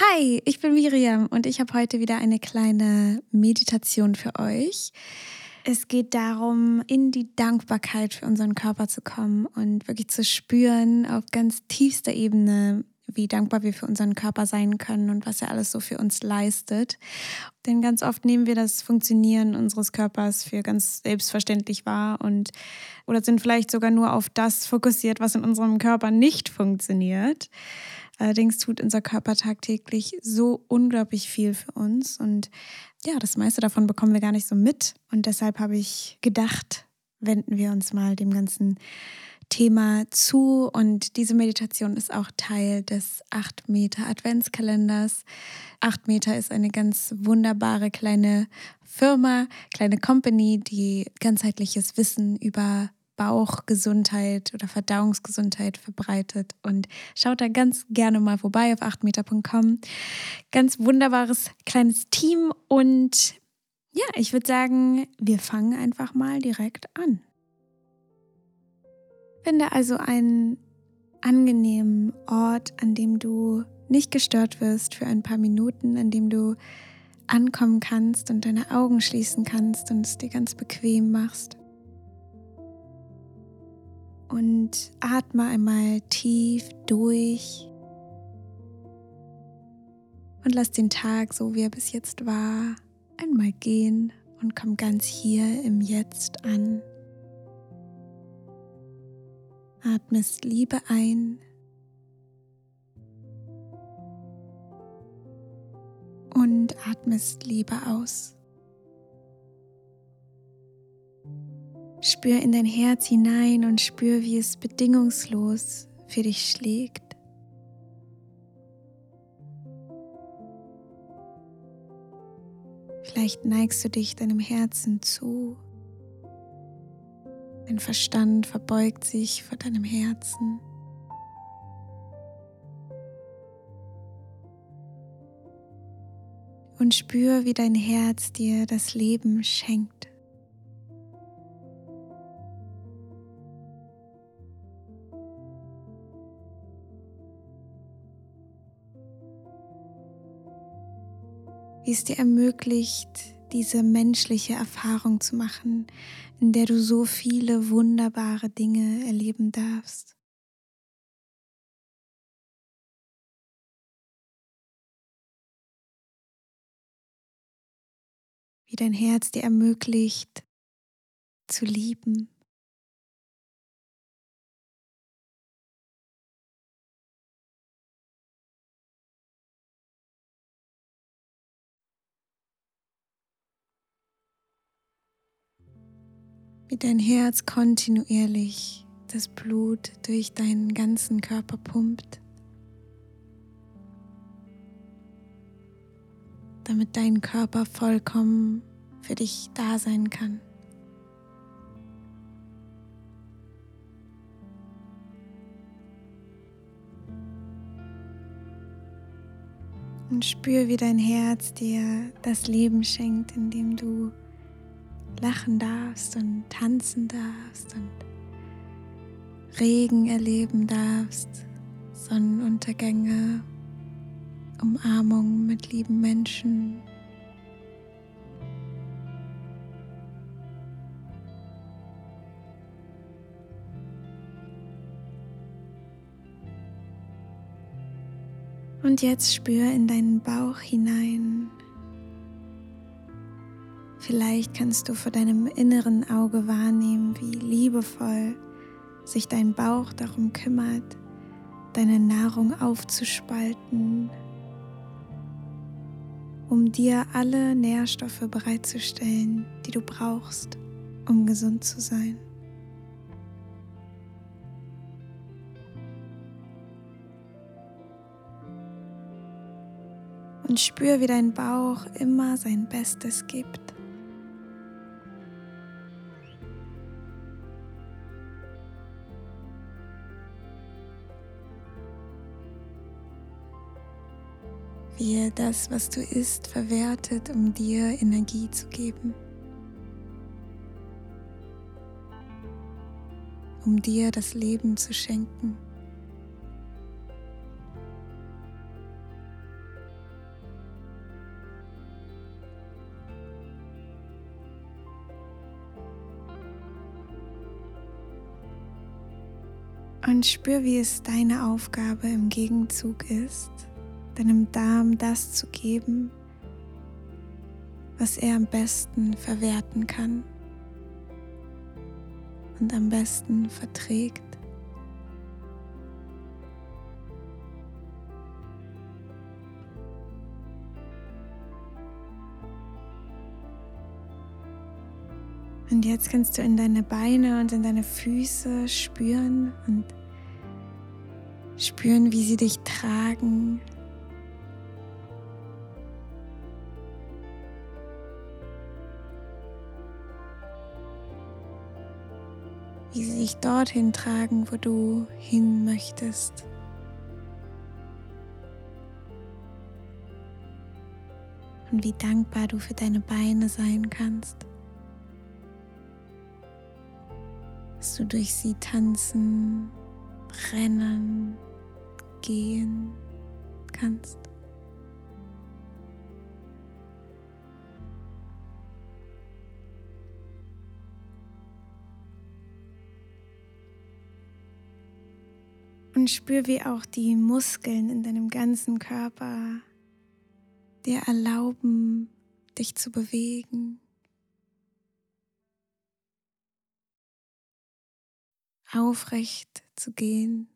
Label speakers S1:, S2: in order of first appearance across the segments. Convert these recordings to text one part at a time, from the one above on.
S1: Hi, ich bin Miriam und ich habe heute wieder eine kleine Meditation für euch. Es geht darum, in die Dankbarkeit für unseren Körper zu kommen und wirklich zu spüren auf ganz tiefster Ebene, wie dankbar wir für unseren Körper sein können und was er alles so für uns leistet. Denn ganz oft nehmen wir das Funktionieren unseres Körpers für ganz selbstverständlich wahr und oder sind vielleicht sogar nur auf das fokussiert, was in unserem Körper nicht funktioniert. Allerdings tut unser Körper tagtäglich so unglaublich viel für uns und ja, das meiste davon bekommen wir gar nicht so mit. Und deshalb habe ich gedacht, wenden wir uns mal dem ganzen Thema zu. Und diese Meditation ist auch Teil des 8 Meter Adventskalenders. 8 Meter ist eine ganz wunderbare kleine Firma, kleine Company, die ganzheitliches Wissen über Bauchgesundheit oder Verdauungsgesundheit verbreitet. Und schaut da ganz gerne mal vorbei auf 8meter.com. Ganz wunderbares kleines Team. Und ja, ich würde sagen, wir fangen einfach mal direkt an. Finde also einen angenehmen Ort, an dem du nicht gestört wirst für ein paar Minuten, an dem du ankommen kannst und deine Augen schließen kannst und es dir ganz bequem machst und atme einmal tief durch und lass den Tag, so wie er bis jetzt war, einmal gehen und komm ganz hier im Jetzt an. Atmest Liebe ein und atmest Liebe aus. Spür in dein Herz hinein und spür, wie es bedingungslos für dich schlägt. Vielleicht neigst du dich deinem Herzen zu. Dein Verstand verbeugt sich vor deinem Herzen. Und spür, wie dein Herz dir das Leben schenkt. Wie es dir ermöglicht, diese menschliche Erfahrung zu machen, in der du so viele wunderbare Dinge erleben darfst. Wie dein Herz dir ermöglicht zu lieben. Wie dein Herz kontinuierlich das Blut durch deinen ganzen Körper pumpt, damit dein Körper vollkommen für dich da sein kann. Und spür, wie dein Herz dir das Leben schenkt, indem du lachen darfst und tanzen darfst und Regen erleben darfst, Sonnenuntergänge, Umarmungen mit lieben Menschen. Und jetzt spür in deinen Bauch hinein. Vielleicht kannst du vor deinem inneren Auge wahrnehmen, wie liebevoll sich dein Bauch darum kümmert, deine Nahrung aufzuspalten, um dir alle Nährstoffe bereitzustellen, die du brauchst, um gesund zu sein. Und spür, wie dein Bauch immer sein Bestes gibt. Wie das, was du isst, verwertet, um dir Energie zu geben. Um dir das Leben zu schenken. und spür, wie es deine Aufgabe im Gegenzug ist, deinem Darm das zu geben, was er am besten verwerten kann und am besten verträgt. Und jetzt kannst du in deine Beine und in deine Füße spüren und spüren, wie sie dich tragen. Wie sie dich dorthin tragen, wo du hin möchtest. Und wie dankbar du für deine Beine sein kannst. dass du durch sie tanzen, rennen, gehen kannst. Und spür, wie auch die Muskeln in deinem ganzen Körper dir erlauben, dich zu bewegen. aufrecht zu gehen.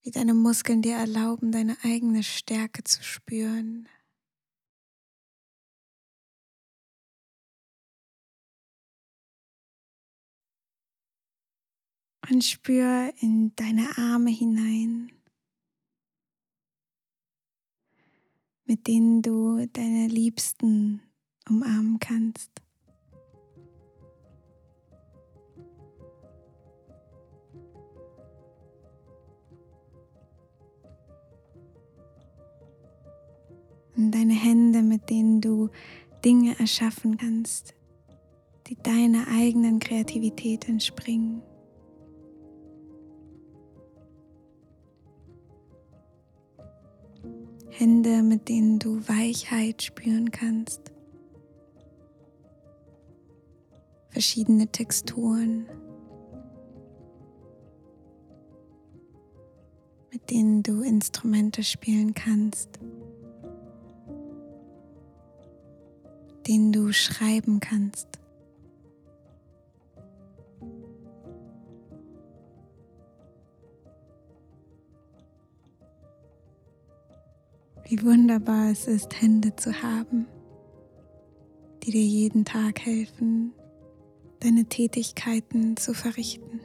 S1: Wie deine Muskeln dir erlauben, deine eigene Stärke zu spüren. Und spür in deine Arme hinein, mit denen du deine Liebsten umarmen kannst. und deine Hände, mit denen du Dinge erschaffen kannst, die deiner eigenen Kreativität entspringen. Hände, mit denen du Weichheit spüren kannst. Verschiedene Texturen, mit denen du Instrumente spielen kannst. den du schreiben kannst. Wie wunderbar es ist, Hände zu haben, die dir jeden Tag helfen, deine Tätigkeiten zu verrichten.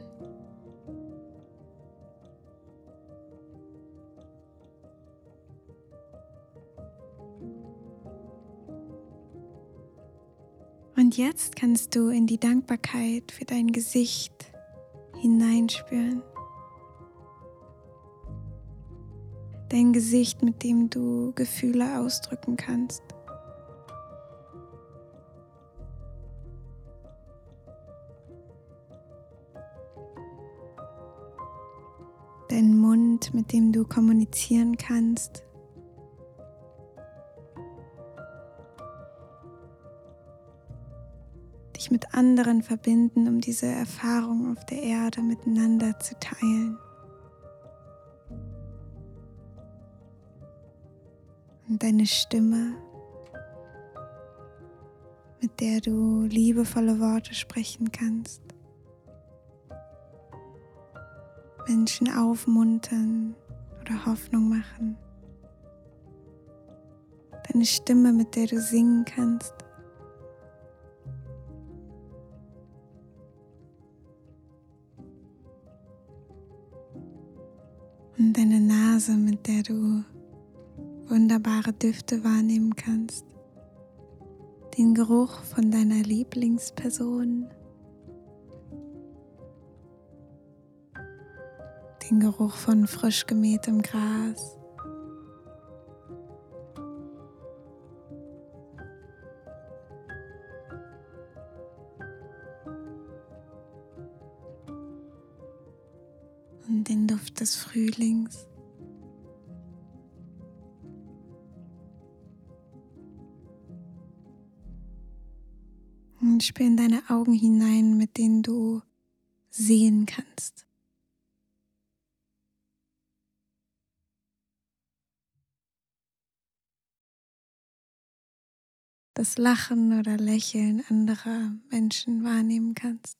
S1: Und jetzt kannst du in die Dankbarkeit für dein Gesicht hineinspüren. Dein Gesicht, mit dem du Gefühle ausdrücken kannst. Dein Mund, mit dem du kommunizieren kannst. dich mit anderen verbinden, um diese Erfahrung auf der Erde miteinander zu teilen. Und deine Stimme, mit der du liebevolle Worte sprechen kannst. Menschen aufmuntern oder Hoffnung machen. Deine Stimme, mit der du singen kannst. Und deine Nase, mit der du wunderbare Düfte wahrnehmen kannst. Den Geruch von deiner Lieblingsperson. Den Geruch von frisch gemähtem Gras. und den Duft des Frühlings. Und spür in deine Augen hinein, mit denen du sehen kannst. Das Lachen oder Lächeln anderer Menschen wahrnehmen kannst.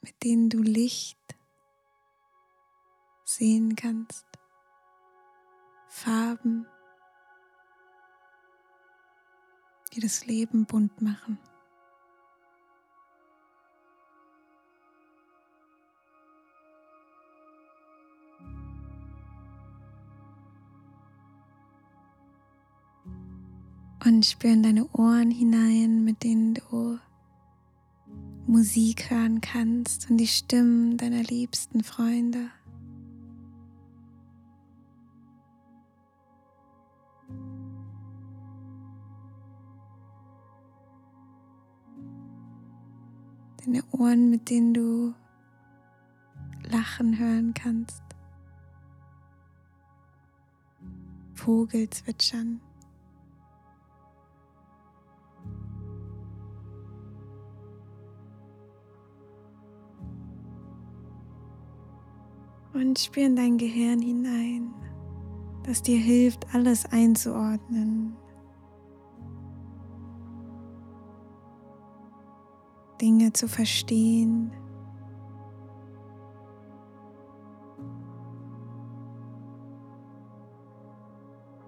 S1: Mit denen du Licht sehen kannst. Farben, die das Leben bunt machen. Und spür in deine Ohren hinein, mit denen du Musik hören kannst und die Stimmen deiner liebsten Freunde. Deine Ohren, mit denen du Lachen hören kannst. Vogelzwitschern. Und spür in dein Gehirn hinein, das dir hilft, alles einzuordnen. Dinge zu verstehen.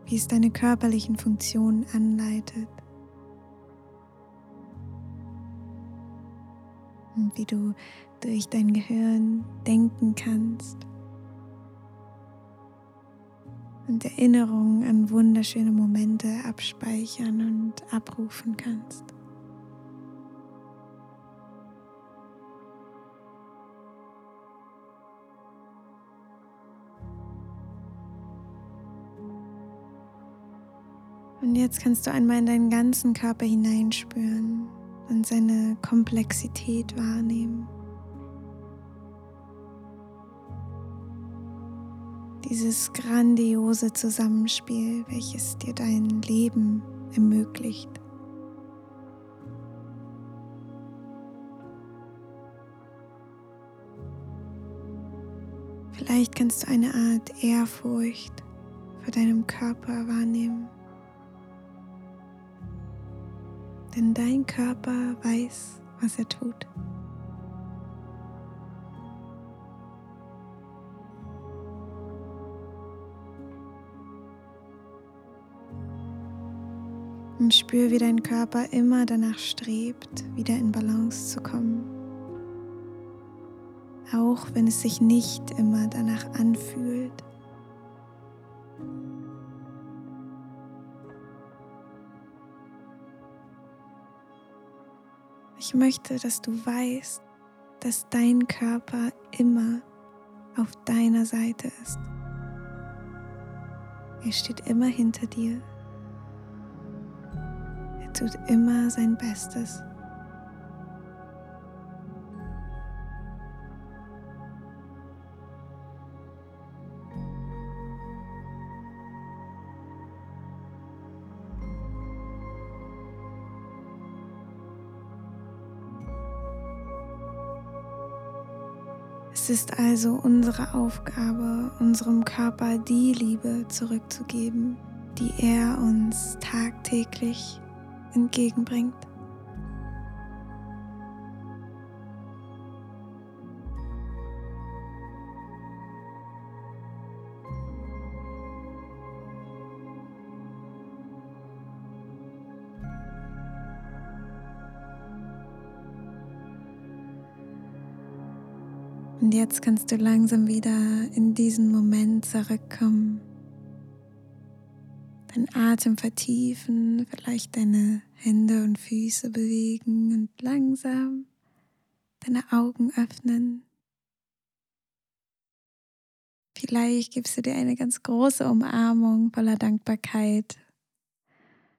S1: Wie es deine körperlichen Funktionen anleitet. Und wie du durch dein Gehirn denken kannst und Erinnerungen an wunderschöne Momente abspeichern und abrufen kannst. Und jetzt kannst du einmal in deinen ganzen Körper hineinspüren und seine Komplexität wahrnehmen. dieses grandiose Zusammenspiel, welches dir dein Leben ermöglicht. Vielleicht kannst du eine Art Ehrfurcht vor deinem Körper wahrnehmen. Denn dein Körper weiß, was er tut. Und spür, wie dein Körper immer danach strebt, wieder in Balance zu kommen. Auch wenn es sich nicht immer danach anfühlt. Ich möchte, dass du weißt, dass dein Körper immer auf deiner Seite ist. Er steht immer hinter dir tut immer sein Bestes. Es ist also unsere Aufgabe, unserem Körper die Liebe zurückzugeben, die er uns tagtäglich entgegenbringt. Jetzt kannst du langsam wieder in diesen Moment zurückkommen den Atem vertiefen, vielleicht deine Hände und Füße bewegen und langsam deine Augen öffnen. Vielleicht gibst du dir eine ganz große Umarmung voller Dankbarkeit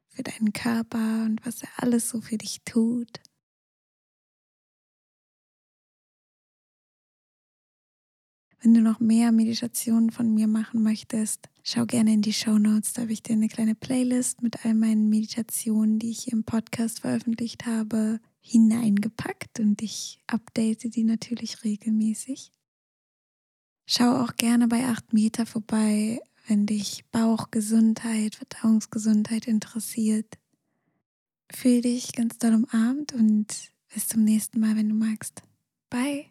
S1: für deinen Körper und was er alles so für dich tut. Wenn du noch mehr Meditationen von mir machen möchtest, Schau gerne in die Show Notes, da habe ich dir eine kleine Playlist mit all meinen Meditationen, die ich im Podcast veröffentlicht habe, hineingepackt und ich update die natürlich regelmäßig. Schau auch gerne bei 8 Meter vorbei, wenn dich Bauchgesundheit, Verdauungsgesundheit interessiert. Fühl dich ganz doll umarmt und bis zum nächsten Mal, wenn du magst. Bye.